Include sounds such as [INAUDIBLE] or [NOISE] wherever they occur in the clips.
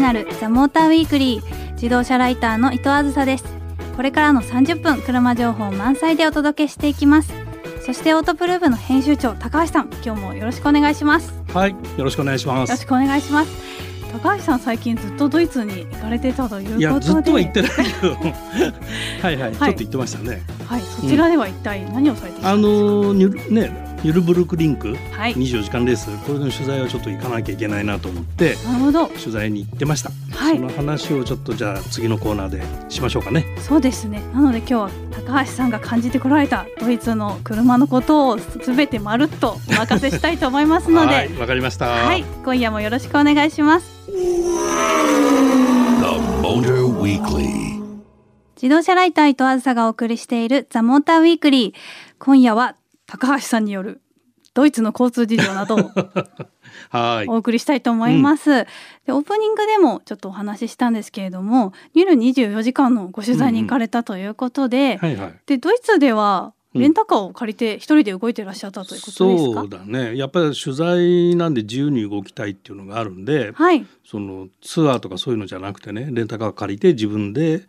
になるザモーターウィークリー自動車ライターの伊藤あずさです。これからの30分車情報満載でお届けしていきます。そしてオートプルーブの編集長高橋さん今日もよろしくお願いします。はいよろしくお願いしまよろしすくお願いします。高橋さん最近ずっとドイツに行かれてたということで。いやずっとは言ってないけど [LAUGHS] はいはい、ちょっと言ってましたね。はいそちらでは一体何をされていたあんですか、のねニュルブルクリンクはい。24時間レース。これの取材はちょっと行かなきゃいけないなと思ってなるほど。取材に行ってました、はい。その話をちょっとじゃあ次のコーナーでしましょうかね。そうですね。なので今日は高橋さんが感じてこられたドイツの車のことをすべてまるっとお任せしたいと思いますので。[LAUGHS] はいわかりました。はい、今夜もよろしくお願いします。The Motor Weekly. 自動車ライター伊藤あずさがお送りしているザモーターウィークリー。今夜は高橋さんによるドイツの交通事情などを [LAUGHS] はい。お送りしたいと思います。でオープニングでもちょっとお話ししたんですけれども、ニュル24時間のご取材に行かれたということで、はいはい。でドイツではうん。レンタカーを借りて一人で動いてらっしゃったということですか？そうだね。やっぱり取材なんで自由に動きたいっていうのがあるんではい、そのツアーとかそういうのじゃなくてねレンタカー借りて自分で、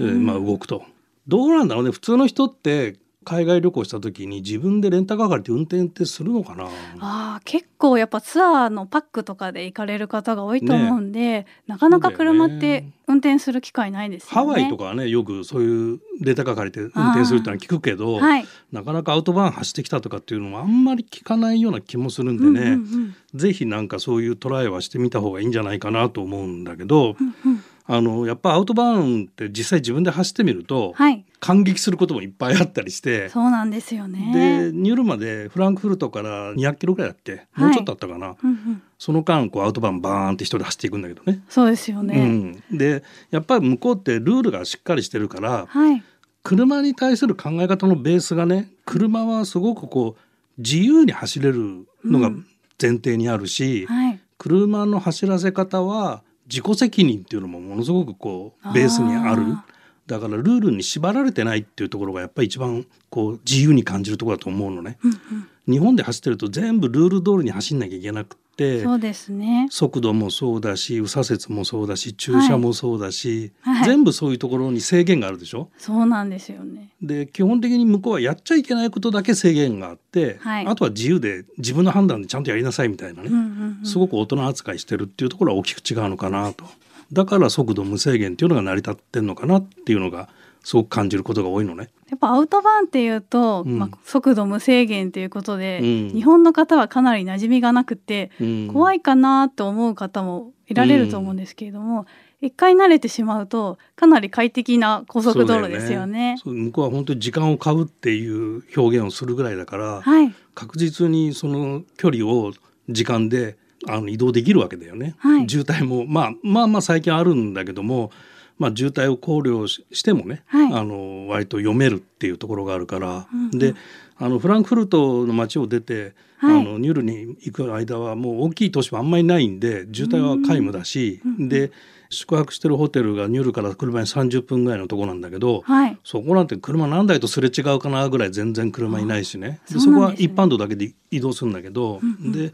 えーまあ、動くと。どうなんだろうね。普通の人って海外旅行した時に自分でレンタカー借りて運転ってするのかな？あー結構やっぱツアーのパックとかで行かれる方が多いと思うんで、なかなか車ってね。運転する機会ないですよね。ハワイとかはねよくそういうレンタカー借りて運転するってのは聞くけど、はい、なかなかアウトバーン走ってきたとかっていうのもあんまり聞かないような気もするんでね、うんうんうん。ぜひなんかそういうトライはしてみた方がいいんじゃないかなと思うんだけど、うんうんあのやっぱアウトバーンって実際自分で走ってみると、はい、感激することもいっぱいあったりして。そうなんですよね。でニュルまでフランクフルトから200キロぐらいだっけ、はいもうちょっとあったかなうんうん、その間こうアウトバーンバーンって一人で走っていくんだけどね。そうですよね。うん、でやっぱり向こうってルールがしっかりしてるからはい、車に対する考え方のベースがね車はすごくこう自由に走れるのがうん前提にあるし、はい、車の走らせ方は自己責任っていうのもものすごくこうベースにある。あだからルールに縛られてないっていうところがやっぱり一番こう自由に感じるところだと思うのね。うんうん、日本で走ってると全部ルール通りに走んなきゃいけなくてそうですね。速度もそうだし右左折もそうだし駐車もそうだし、はい。全部そういうところに制限があるでしょ？そうなんですよね。で基本的に向こうはやっちゃいけないことだけ制限があって、はい。あとは自由で自分の判断でちゃんとやりなさいみたいなね、うんうんうん、すごく大人扱いしてるっていうところは大きく違うのかなと。だから速度無制限っていうのが成り立ってんのかなっていうのがすごく感じることが多いのね。やっぱアウトバーンっていうと、うん。まあ、速度無制限ということで、うん。日本の方はかなり馴染みがなくて、うん。怖いかなと思う方もいられると思うんですけれども、一回慣れてしまうとかなり快適な高速道路ですよね。そう向こうは本当に時間を買うっていう表現をするぐらいだから、はい、確実にその距離を時間であの移動できるわけだよね。はい。渋滞も、まあ、まあまあ最近あるんだけども、まあ、渋滞を考慮ししてもね、はい。あの割と読めるっていうところがあるから、うんうん。であのフランクフルトの街を出て、はい。あのニュルに行く間はもう大きい都市はあんまりないんで渋滞は皆無だし、うんで宿泊してるホテルがニュルから車に30分ぐらいのとこなんだけど、はい、そこなんて車何台とすれ違うかなぐらい全然車いないしね。あでそこは一般道だけで移動するんだけど、うんうん。で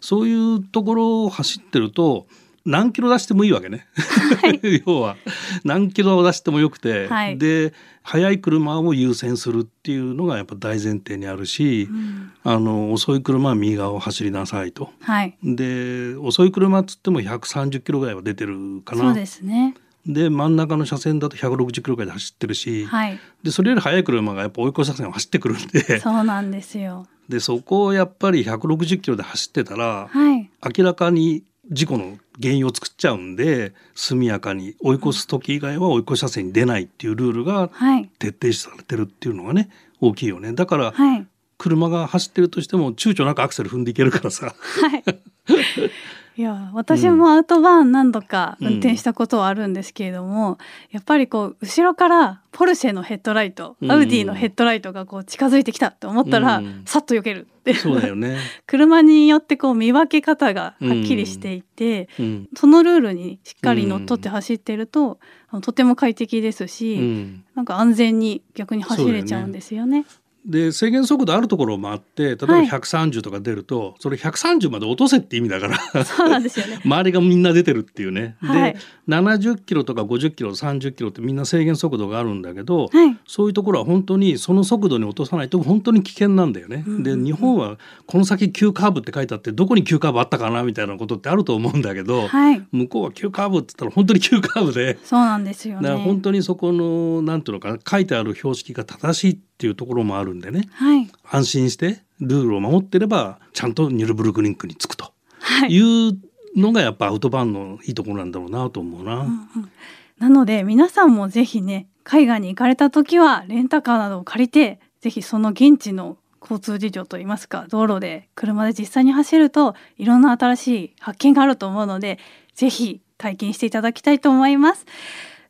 そういうところを走ってると何キロ出してもいいわけね、[LAUGHS] 要は。何キロを出してもよくて、はい。で速い車を優先するっていうのがやっぱ大前提にあるし、うん。あの遅い車は右側を走りなさいと。はい、で遅い車っつっても130キロぐらいは出てるかな。そうですね。で真ん中の車線だと160キロぐらいで走ってるし、はい、でそれより速い車がやっぱ追い越し車線を走ってくるんでそうなんですよ。でそこをやっぱり160キロで走ってたらはい、明らかに事故の原因を作っちゃうんで速やかに追い越す時以外は追い越し車線に出ないっていうルールがはい、徹底されてるっていうのがね大きいよね。だからはい、車が走ってるとしても躊躇なくアクセル踏んでいけるからさ。はい。[LAUGHS] いや私もアウトバーン何度か運転したことはあるんですけれども、やっぱりこう後ろからポルシェのヘッドライト、うん。アウディのヘッドライトがこう近づいてきたって思ったら、うん。さっと避けるってそうだよね。[LAUGHS] 車によってこう見分け方がはっきりしていて、うん。そのルールにしっかりのっとって走ってると、とても快適ですし、うん。なんか安全に逆に走れちゃうんですよね。で制限速度あるところもあって例えばはい130とか出ると、それ130まで落とせって意味だからそうなんですよね。[LAUGHS] 周りがみんな出てるっていうね。はいで70キロとか50キロ30キロってみんな制限速度があるんだけど、はい。そういうところは本当にその速度に落とさないと本当に危険なんだよね。で日本はこの先急カーブって書いてあってどこに急カーブあったかなみたいなことってあると思うんだけど、はい。向こうは急カーブって言ったら本当に急カーブで。そうなんですよだからね。本当にそこのなんていうのかな書いてある標識が正しいっていうところもあるんでねはい。安心してルールを守ってればちゃんとニュルブルクリンクに着くとはい。いうのがやっぱアウトバーンのいいところなんだろうなと思うな。うんうんなので皆さんもぜひね海外に行かれた時はレンタカーなどを借りてぜひその現地の交通事情といいますか道路で車で実際に走るといろんな新しい発見があると思うのでぜひ体験していただきたいと思います。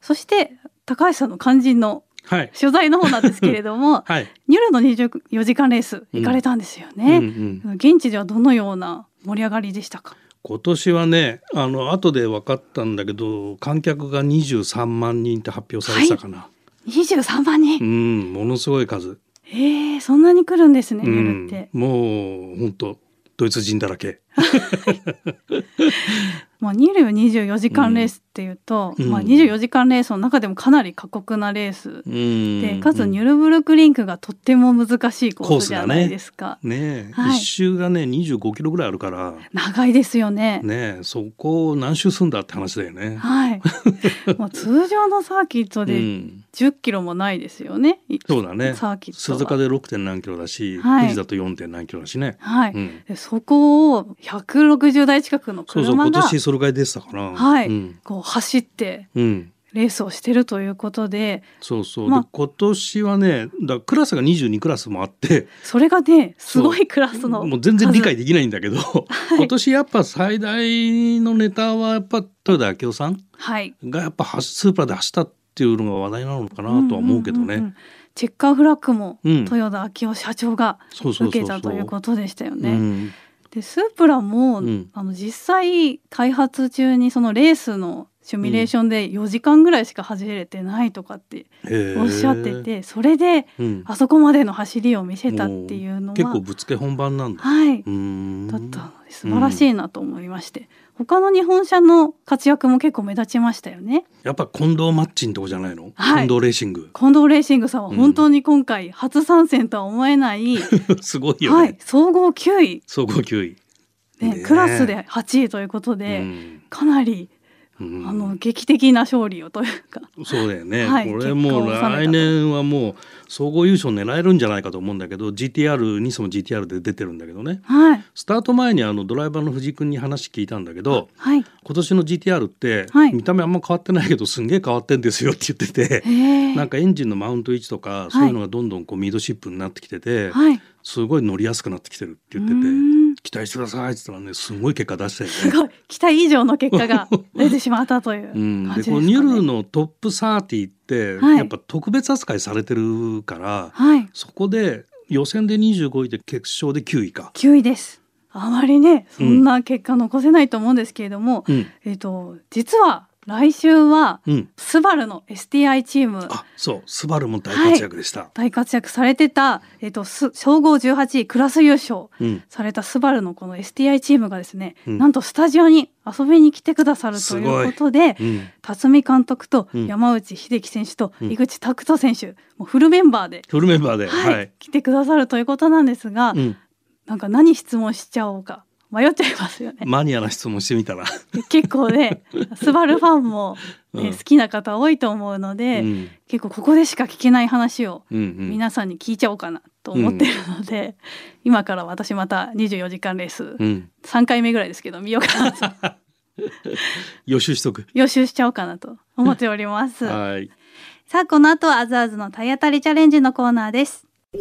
そして高橋さんの肝心のはい、取材の方なんですけれども [LAUGHS] はい。ニュルの24時間レース行かれたんですよね。うんうん現地ではどのような盛り上がりでしたか？今年はねあの後で分かったんだけど観客が23万人って発表されてたかな、23万人、うんものすごい数、えー、そんなに来るんですね、うニュルんって。、もう本当ドイツ人だらけ [LAUGHS] まあ、ニル24時間レースっていうと、うんまあ、24時間レースの中でもかなり過酷なレースうんで、かつニュルブルクリンクがとっても難しいコースじゃないですか。ねえ、はい一周がね25キロぐらいあるから長いですよね。ねえそこを何周すんだって話だよね。はい。[LAUGHS] もう通常のサーキットうでん、10キロもないですよね。いそうだねサーキットは鈴鹿で 6. 点何キロだし、はい富士だと 4. 点何キロだしね。はい。そこを160台近くのそうそう車が今年それぐらい出てたかな。はい。うん。こう走ってうん。レースをしてるということでそうそう、ま今年はねだクラスが22クラスもあってそれがねすごいクラスのもう全然理解できないんだけど、い。[LAUGHS] 今年やっぱ最大のネタはやっぱ豊田明夫さんはい。がやっぱはスーパーで走ったっていうのが話題なのかなとは思うけどね。んんん。チェッカーフラッグもうん。豊田昭夫社長が受けたということでしたよね。うんでスープラも、うん。あの実際開発中にそのレースのシミュレーションで4時間ぐらいしか走れてないとかっておっしゃってて、それでうん。あそこまでの走りを見せたっていうのは結構ぶっつけ本番なんだ。はい、だったので素晴らしいなと思いまして、他の日本車の活躍も結構目立ちましたよね。やっぱ近藤マッチンとこじゃないの、はい。近藤レーシング。近藤レーシングさんはうん本当に今回初参戦とは思えない、[LAUGHS] すごいよね、はい、総合9位、総合9位。ねクラスで8位ということで、うん。かなりうんあの劇的な勝利をというか、そうだよね、はい。これもう来年はもう総合優勝狙えるんじゃないかと思うんだけど GTR ニスも GTR で出てるんだけどね。はい、スタート前にあのドライバーの藤井君に話聞いたんだけどはい、今年の GTR ってはい。見た目あんま変わってないけどすんげえ変わってんですよって言ってて、へえ、なんかエンジンのマウント位置とかそういうのがどんどんこうミードシップになってきてて、はい、すごい乗りやすくなってきてるって言ってて。うーん期待してくださいって言ったらねすごい結果出したよね。すごい期待以上の結果が [LAUGHS] 出てしまったといううん、感で。このニュルのトップ30ってはいやっぱ特別扱いされてるから、はい、そこで予選で25位で決勝で9位か。9位です。あまりねそんな結果残せないと思うんですけれども、うんえっ、と実は来週はうん、スバルの STI チーム。あそう。スバルも大活躍でした。大活躍されてた、えっとす総合18位クラス優勝うん。されたスバルのこの STI チームがですね、うん。なんとスタジオに遊びに来てくださるといいうことでうん。辰巳監督とうん。山内秀樹選手とうん。井口拓人選手、もうフルメンバーで、フルメンバーで、はいはい。来てくださるということなんですが、うん、なんか何質問しちゃおうか迷っちゃいますよね。マニアな質問してみたら、結構ねスバルファンも、ね [LAUGHS] うん好きな方多いと思うので、うん結構ここでしか聞けない話をうんうん、皆さんに聞いちゃおうかなと思ってるので、今から私また24時間レースうん、3回目ぐらいですけど見ようかなと [LAUGHS] 予習しとく。予習しちゃおうかなと思っております。[LAUGHS] はい。さあこの後はアズアズの体当たりチャレンジのコーナーです。The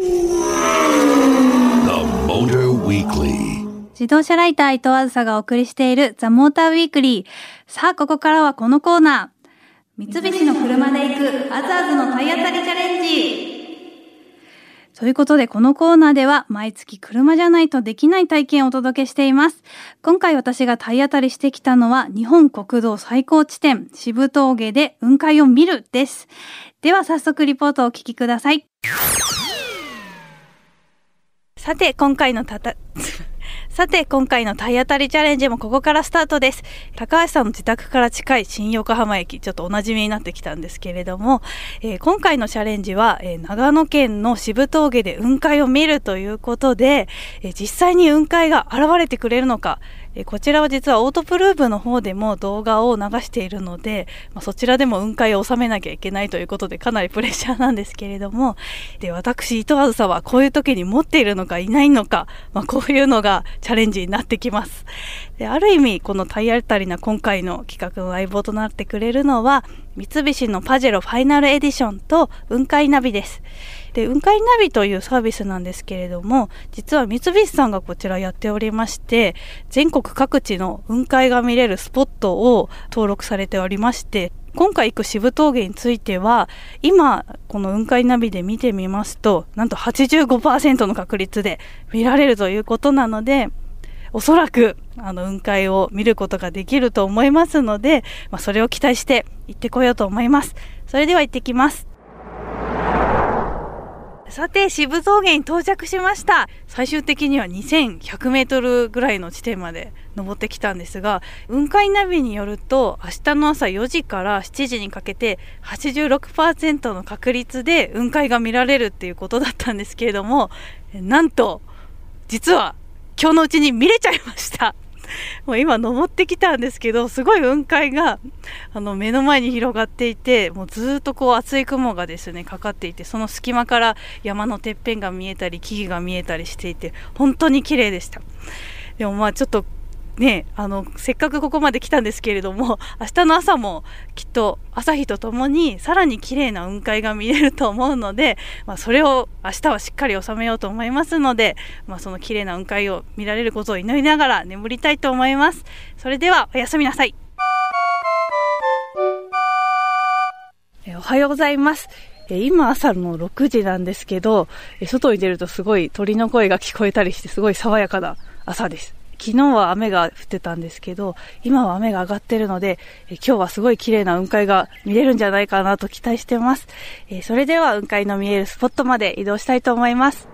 Motor Weekly. 自動車ライター伊藤あずさがお送りしているザ・モーターウィークリー。さあ、ここからはこのコーナー。三菱の車で行くアズアズの体当たりチャレンジ。ということで、このコーナーでは毎月車じゃないとできない体験をお届けしています。今回私が体当たりしてきたのは日本国道最高地点渋峠で雲海を見るです。では早速リポートをお聞きください。さて今回のたたさて今回の体当たりチャレンジもここからスタートです。高橋さんの自宅から近い新横浜駅ちょっとおなじみになってきたんですけれども、えー今回のチャレンジは、えー長野県の渋峠で雲海を見るということで、えー実際に雲海が現れてくれるのかえこちらは実はオートプルーブの方でも動画を流しているので、まあ、そちらでも雲海を収めなきゃいけないということでかなりプレッシャーなんですけれども。で私糸あずさはこういう時に持っているのかいないのか、まあ、こういうのがチャレンジになってきます。である意味この体当たりな今回の企画の相棒となってくれるのは三菱のパジェロファイナルエディションと雲海ナビです。で雲海ナビというサービスなんですけれども実は三菱さんがこちらやっておりまして全国各地の雲海が見れるスポットを登録されておりまして今回行く渋峠については今この雲海ナビで見てみますとなんと85%の確率で見られるということなのでおそらくあの雲海を見ることができると思いますので、まあ、それを期待して行ってこようと思います。それでは行ってきます。さて渋峠に到着しました。最終的には2100メートルぐらいの地点まで登ってきたんですが雲海ナビによると明日の朝4時から7時にかけて86%の確率で雲海が見られるっていうことだったんですけれどもなんと実は今日のうちに見れちゃいました。[LAUGHS] もう今登ってきたんですけどすごい雲海があの目の前に広がっていてもうずっとこう厚い雲がですねかかっていてその隙間から山のてっぺんが見えたり木々が見えたりしていて本当に綺麗でした。でもまあちょっとねあのせっかくここまで来たんですけれども [LAUGHS] 明日の朝もきっと朝日とともにさらに綺麗な雲海が見れると思うので、まあ、それを明日はしっかり収めようと思いますので、まあ、その綺麗な雲海を見られることを祈りながら眠りたいと思います。それではおやすみなさい。えおはようございます。え今朝の6時なんですけどえ外に出るとすごい鳥の声が聞こえたりしてすごい爽やかな朝です。昨日は雨が降ってたんですけど、今は雨が上がってるので、え今日はすごい綺麗な雲海が見れるんじゃないかなと期待してます。えそれでは雲海の見えるスポットまで移動したいと思います。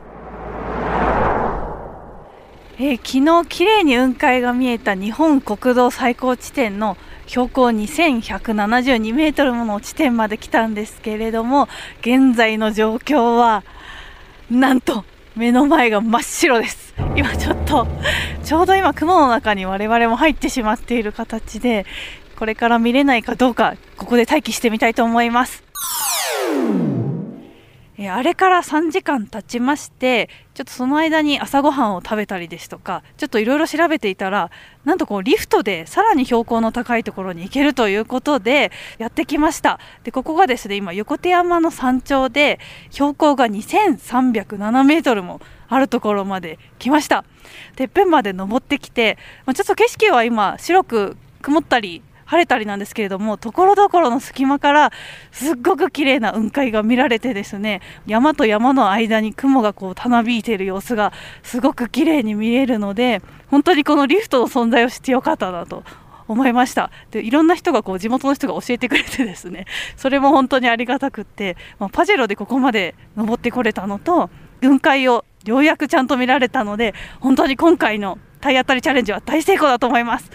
えー昨日綺麗に雲海が見えた日本国道最高地点の標高2172メートルもの地点まで来たんですけれども現在の状況はなんと目の前が真っ白です。今ちょっとちょうど今雲の中に我々も入ってしまっている形でこれから見れないかどうかここで待機してみたいと思います。えあれから3時間経ちましてちょっとその間に朝ごはんを食べたりですとかちょっといろいろ調べていたらなんとこうリフトでさらに標高の高いところに行けるということでやってきました。でここがですね今横手山の山頂で標高が2307メートルもあるところまで来ました。てっぺんまで登ってきて、まあ、ちょっと景色は今白く曇ったり晴れたりなんですけれどもところどころの隙間からすっごく綺麗な雲海が見られてですね山と山の間に雲がこうたなびいている様子がすごく綺麗に見えるので本当にこのリフトの存在を知ってよかったなと思いましたでいろんな人がこう地元の人が教えてくれてですねそれも本当にありがたくって、まあパジェロでここまで登ってこれたのと雲海をようやくちゃんと見られたので本当に今回の体当たりチャレンジは大成功だと思います。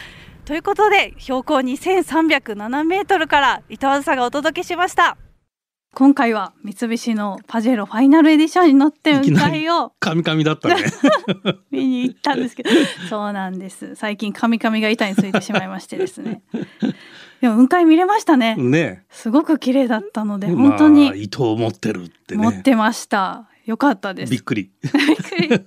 ということで標高2307メートルから伊藤あずさがお届けしました。今回は三菱のパジェロファイナルエディションに乗って雲海をカミカミだったね。[LAUGHS] 見に行ったんですけど。そうなんです。最近カミカミが板についてしまいましてですね。でも雲海見れましたね。ね。すごく綺麗だったので本当にまあ、糸を持ってるってね。持ってました。よかったです。びっくり。[LAUGHS] びっくり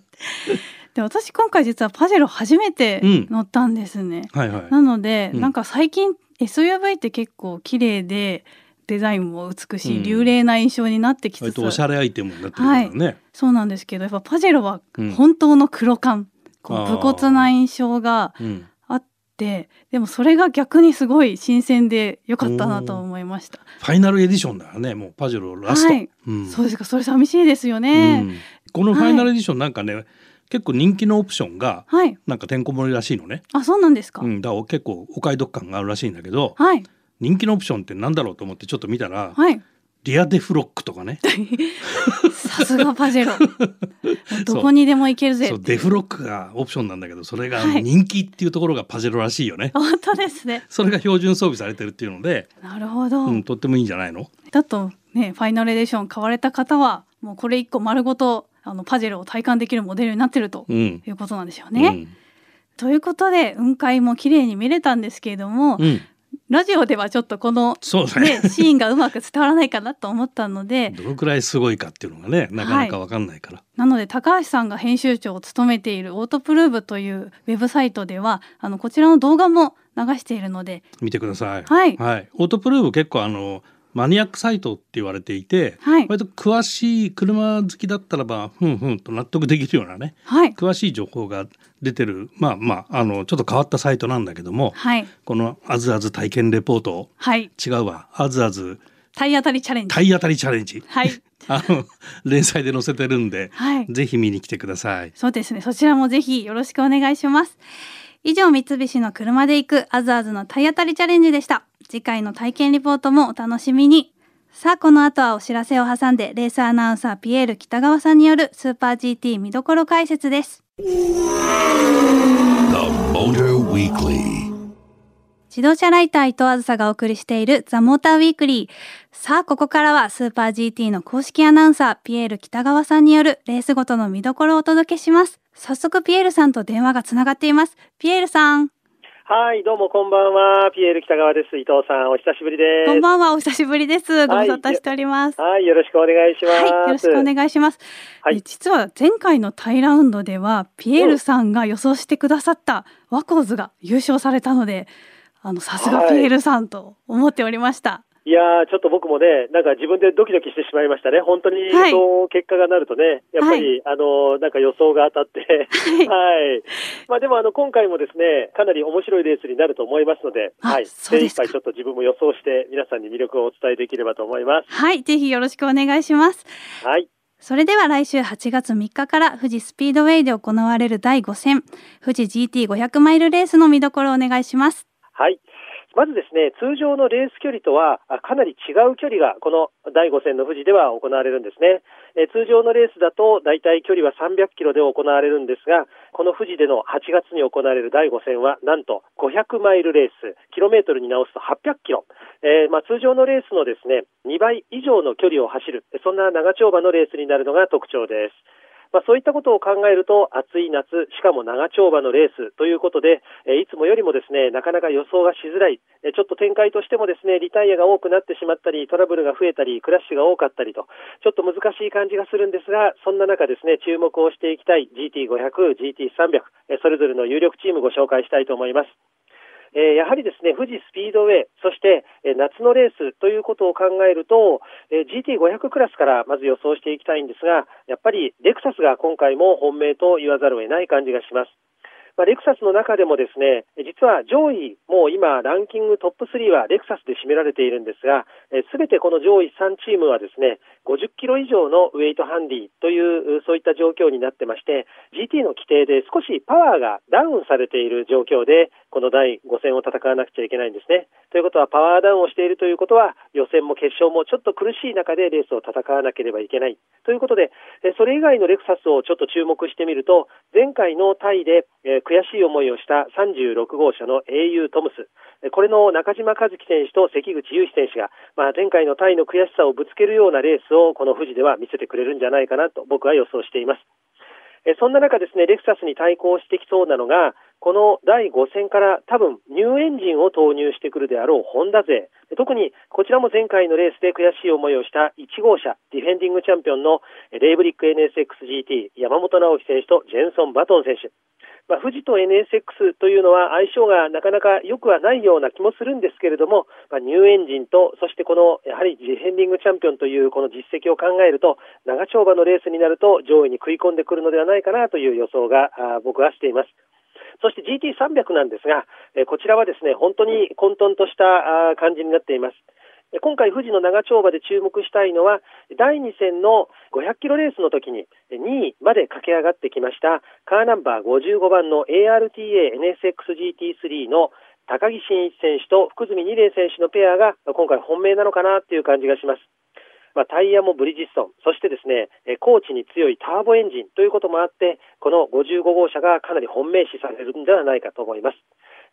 で私今回実はパジェロ初めて乗ったんですね、はいはい。なので、うん。なんか最近 SUV って結構綺麗でデザインも美しい、うん。流麗な印象になってきつ割つとおしゃれアイテムになってるからね、そうなんですけどやっぱパジェロはうん。本当の黒感、こう武骨な印象がうん。あってでもそれが逆にすごい新鮮で良かったなと思いました。ファイナルエディションだよねもうパジェロラスト、はい。うん。そうですかそれ寂しいですようね。ん。このファイナルエディションなんかね、結構人気のオプションがはい。なんかてんこ盛りらしいのね、あそうなんですか？うん、だから結構お買い得感があるらしいんだけどはい。人気のオプションってなんだろうと思ってちょっと見たらはい。リアデフロックとかね。[LAUGHS] さすがパジェロ。[LAUGHS] どこにでも行けるぜそうデフロックがオプションなんだけどそれがはい。人気っていうところがパジェロらしいよね、本当ですね。[LAUGHS] それが標準装備されてるっていうので、なるほど、うん、とってもいいんじゃないの？だとねファイナルエディション買われた方はもうこれ一個丸ごとあのパジェロを体感できるモデルになってるとうん。いうことなんでしょうね。うん。ということで雲海も綺麗に見れたんですけれども、うん、ラジオではちょっとこの、ね。ね、シーンがうまく伝わらないかなと思ったのでどのくらいすごいかっていうのがねなかなかわかんないから、なので高橋さんが編集長を務めているオートプルーブというウェブサイトではあのこちらの動画も流しているので見てください。はい。オートプルーブ結構あのマニアックサイトって言われていて、はい。割と詳しい車好きだったらばふんふんと納得できるようなねはい。詳しい情報が出てるまあまああのちょっと変わったサイトなんだけども、はい。この「あずあず体験レポート。はい」違うわ「あずあず体当たりチャレンジ。体当たりチャレンジ」はい。[LAUGHS] あの連載で載せてるんで、はい。ぜひ見に来てください。そうですね。そちらもぜひよろしくお願いします以上三菱の車で行くアズアズの体当たりチャレンジでした。次回の体験リポートもお楽しみに。さあこの後はお知らせを挟んでレースアナウンサーピエール北川さんによるスーパー GT 見どころ解説です。自動車ライター伊藤あずさがお送りしているザ・モーターウィークリー。さあ、ここからはスーパー GT の公式アナウンサー、ピエール北川さんによるレースごとの見どころをお届けします。早速、ピエールさんと電話がつながっています。ピエールさん、はい、どうもこんばんは。ピエール北川です。伊藤さん、お久しぶりです。こんばんは。お久しぶりです。ご無沙汰しております。はい、よろしくお願いします。はい、よろしくお願いします。はいえ実は前回のタイラウンドでは、ピエールさんが予想してくださったワコーズが優勝されたので、あの、さすがはいピエールさんと思っておりました。いやー、ちょっと僕もね、なんか自分でドキドキしてしまいましたね。本当に、はいそう結果がなるとね、やっぱり、あの、なんか予想が当たって、はいはい。まあでも、あの、今回もですね、かなり面白いレースになると思いますので、あはい。精一杯ちょっと自分も予想して、皆さんに魅力をお伝えできればと思います。はい、ぜひよろしくお願いします。はい。それでは来週8月3日から富士スピードウェイで行われる第5戦、富士 GT500 マイルレースの見どころをお願いします。はい。まずですね、通常のレース距離とはかなり違う距離がこの第5戦の富士では行われるんですね。え通常のレースだと大体距離は300キロで行われるんですが、この富士での8月に行われる第5戦はなんと500マイルレース、キロメートルに直すと800キロ。えーまあ、通常のレースのですね、2倍以上の距離を走る、そんな長丁場のレースになるのが特徴です。まあ、そういったことを考えると、暑い夏、しかも長丁場のレースということで、えいつもよりもですね、なかなか予想がしづらい、えちょっと展開としてもですね、リタイアが多くなってしまったり、トラブルが増えたり、クラッシュが多かったりと、ちょっと難しい感じがするんですが、そんな中ですね、注目をしていきたい GT500、GT300、えそれぞれの有力チームご紹介したいと思います。えやはりですね、富士スピードウェイ、そして、え夏のレースということを考えると、え GT500 クラスからまず予想していきたいんですが、やっぱりレクサスが今回も本命と言わざるを得ない感じがします。まあ、レクサスの中でもですね、実は上位、もう今ランキングトップ3はレクサスで占められているんですが、すべてこの上位3チームはですね、50キロ以上のウェイトハンディという、そういった状況になってまして、GT の規定で少しパワーがダウンされている状況で、この第5戦を戦わなくちゃいけないんですね。ということは、パワーダウンをしているということは、予選も決勝もちょっと苦しい中でレースを戦わなければいけない。ということで、それ以外のレクサスをちょっと注目してみると、前回のタイで、悔しい思いをした36号車の英雄トムス、これの中島和樹選手と関口雄飛選手が、まあ、前回のタイの悔しさをぶつけるようなレースをこの富士では見せてくれるんじゃないかなと僕は予想しています。そんな中ですね、レクサスに対抗してきそうなのが、この第5戦から多分ニューエンジンを投入してくるであろうホンダ勢。特にこちらも前回のレースで悔しい思いをした1号車、ディフェンディングチャンピオンのレイブリック NSXGT 山本直樹選手とジェンソン・バトン選手。まあ、富士と NSX というのは相性がなかなか良くはないような気もするんですけれども、まあ、ニューエンジンと、そしてこのやはりディフェンディングチャンピオンというこの実績を考えると、長丁場のレースになると上位に食い込んでくるのではないかなという予想が僕はしています。そして GT300 なんですが、えこちらはですね、本当に混沌とした感じになっています。今回、富士の長丁場で注目したいのは、第2戦の500キロレースの時に2位まで駆け上がってきました、カーナンバー55番の ARTA NSXGT3 の高木真一選手と福住二玲選手のペアが今回本命なのかなっていう感じがします。まあ、タイヤもブリヂストン、そしてですね、高地に強いターボエンジンということもあって、この55号車がかなり本命視されるんではないかと思います。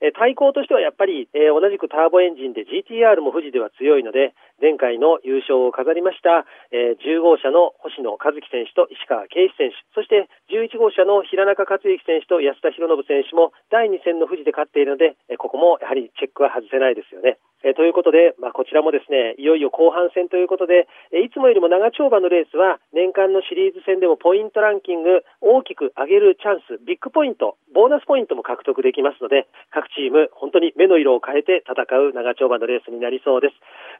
え対抗としてはやっぱり、え同じくターボエンジンで GTR も富士では強いので、前回の優勝を飾りました、え10号車の星野和樹選手と石川圭一選手、そして11号車の平中克之選手と安田博信選手も第2戦の富士で勝っているので、えここもやはりチェックは外せないですよね。えということで、まあ、こちらもですね、いよいよ後半戦ということで、えいつもよりも長丁場のレースは、年間のシリーズ戦でもポイントランキング大きく上げるチャンス、ビッグポイント、ボーナスポイントも獲得できますので、各チーム、本当に目の色を変えて戦う長丁場のレースになりそうです。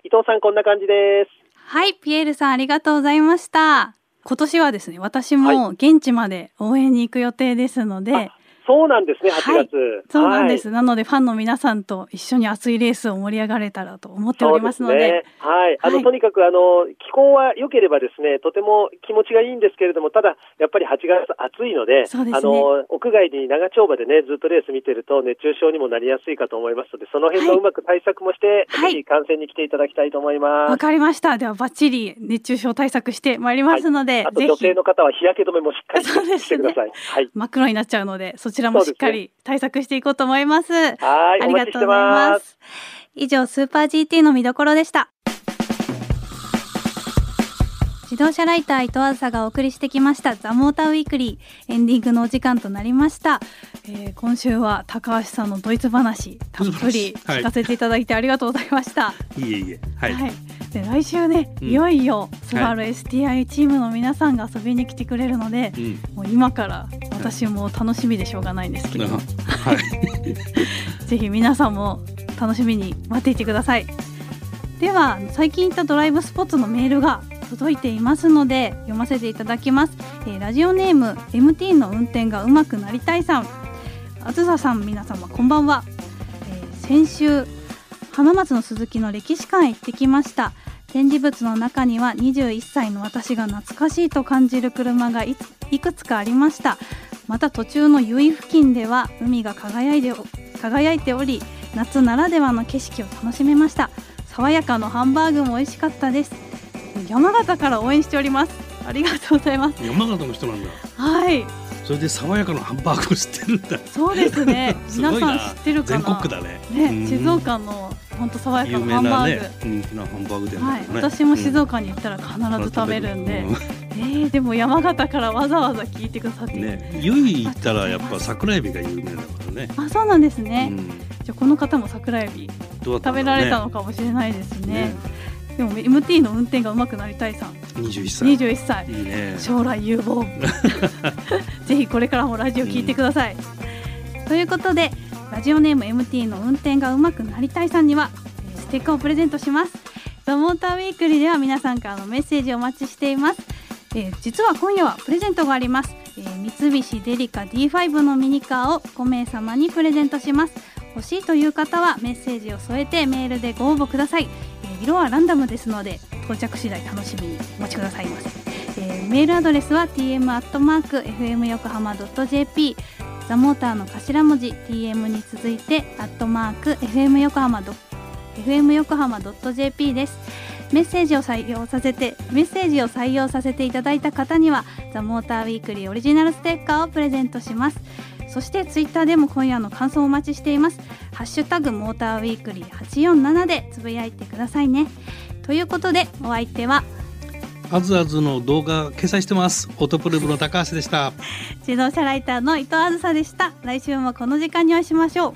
伊藤さん、こんな感じです。はい、ピエールさんありがとうございました。今年はですね、私も現地まで応援に行く予定ですので、あそうなんですね、8はい月。そうなんです、はいなのでファンの皆さんと一緒に熱いレースを盛り上がれたらと思っておりますので、ですね。はい。あの、はいとにかく、あの、気候は良ければですね、とても気持ちがいいんですけれども、ただ、やっぱり8月暑いので、そうですねあの、屋外に長丁場でね、ずっとレース見てると熱中症にもなりやすいかと思いますので、その辺のはいうまく対策もして、はいぜひ観戦に来ていただきたいと思います。わかりました。ではバッチリ熱中症対策してまいりますので、あと女性の方は日焼け止めもしっかりしてください。はい。真っ黒になっちゃうので、そちらもしっかり対策していこうと思います。はい、ありがとうございま。ます。す。以上、スーパー GT の見どころでした。自動車ライター伊藤あずさがお送りしてきましたザ・モーターウィークリー。エンディングのお時間となりました、えー今週は高橋さんのドイツ話たっぷりはい。聞かせていただいてありがとうございました、いえいえ。はい、はい、で来週ね、うん。いよいよスバル STI チームの皆さんが遊びに来てくれるので、うん。もう今から私も楽しみでしょうがないんですけど、はい。[LAUGHS] ぜひ皆さんも楽しみに待っていてください。では最近行ったドライブスポットのメールが届いていますので読ませていただきます、えーラジオネーム MT の運転が上手くなりたいさん。あずささん皆様こんばんは、えー先週花松の鈴木の歴史館へ行ってきました展示物の中には21歳の私が懐かしいと感じる車がいくつかありました。また途中の由比付近では海が輝いてお輝いており夏ならではの景色を楽しめました。爽やかのハンバーグも美味しかったです。山形から応援しております。ありがとうございます。山形の人なんだ。はいそれで爽やかなハンバーグを知ってるんだ。そうですね。す [LAUGHS] 皆さん知ってるかな？全国区だね。ね、うん。静岡の本当爽やかなハンバーグ、なね人気なハンバーグ店だはい、私も静うん岡に行ったら必ず食べるんで、うえー、でも山形からわざわざ聞いてくださって、ね由比行ったらやっぱ桜エビが有名だからね。あそうなんですね、うん。じゃあこの方も桜エビどうだったんだろうね。食べられたのかもしれないですね。ね。でも MT の運転が上手くなりたいさん。21歳。21歳。いいね。将来有望 [LAUGHS] ぜひこれからもラジオ聞いてください、ということでラジオネーム MT の運転が上手くなりたいさんにはえーステッカーをプレゼントします。ザ・モーターウィークリーでは皆さんからのメッセージをお待ちしています、えー実は今夜はプレゼントがあります、えー三菱デリカ D5 のミニカーを5名様にプレゼントします。欲しいという方はメッセージを添えてメールでご応募ください、えー色はランダムですので到着次第楽しみにお待ちくださいませ、メールアドレスは tm.fm 横浜 .jp ザモーターの頭文字 tm に続いてアットマーク fm 横浜 fm 横浜 .jp です。メッセージを採用させてメッセージを採用させていただいた方にはザモーターウィークリーオリジナルステッカーをプレゼントします。そしてツイッターでも今夜の感想をお待ちしています。ハッシュタグモーターウィークリー847でつぶやいてくださいね。ということでお相手はあずあずの動画掲載してます。オートプルーブの高橋でした。自動車ライターの伊藤あずさでした。来週もこの時間にお会いしましょう。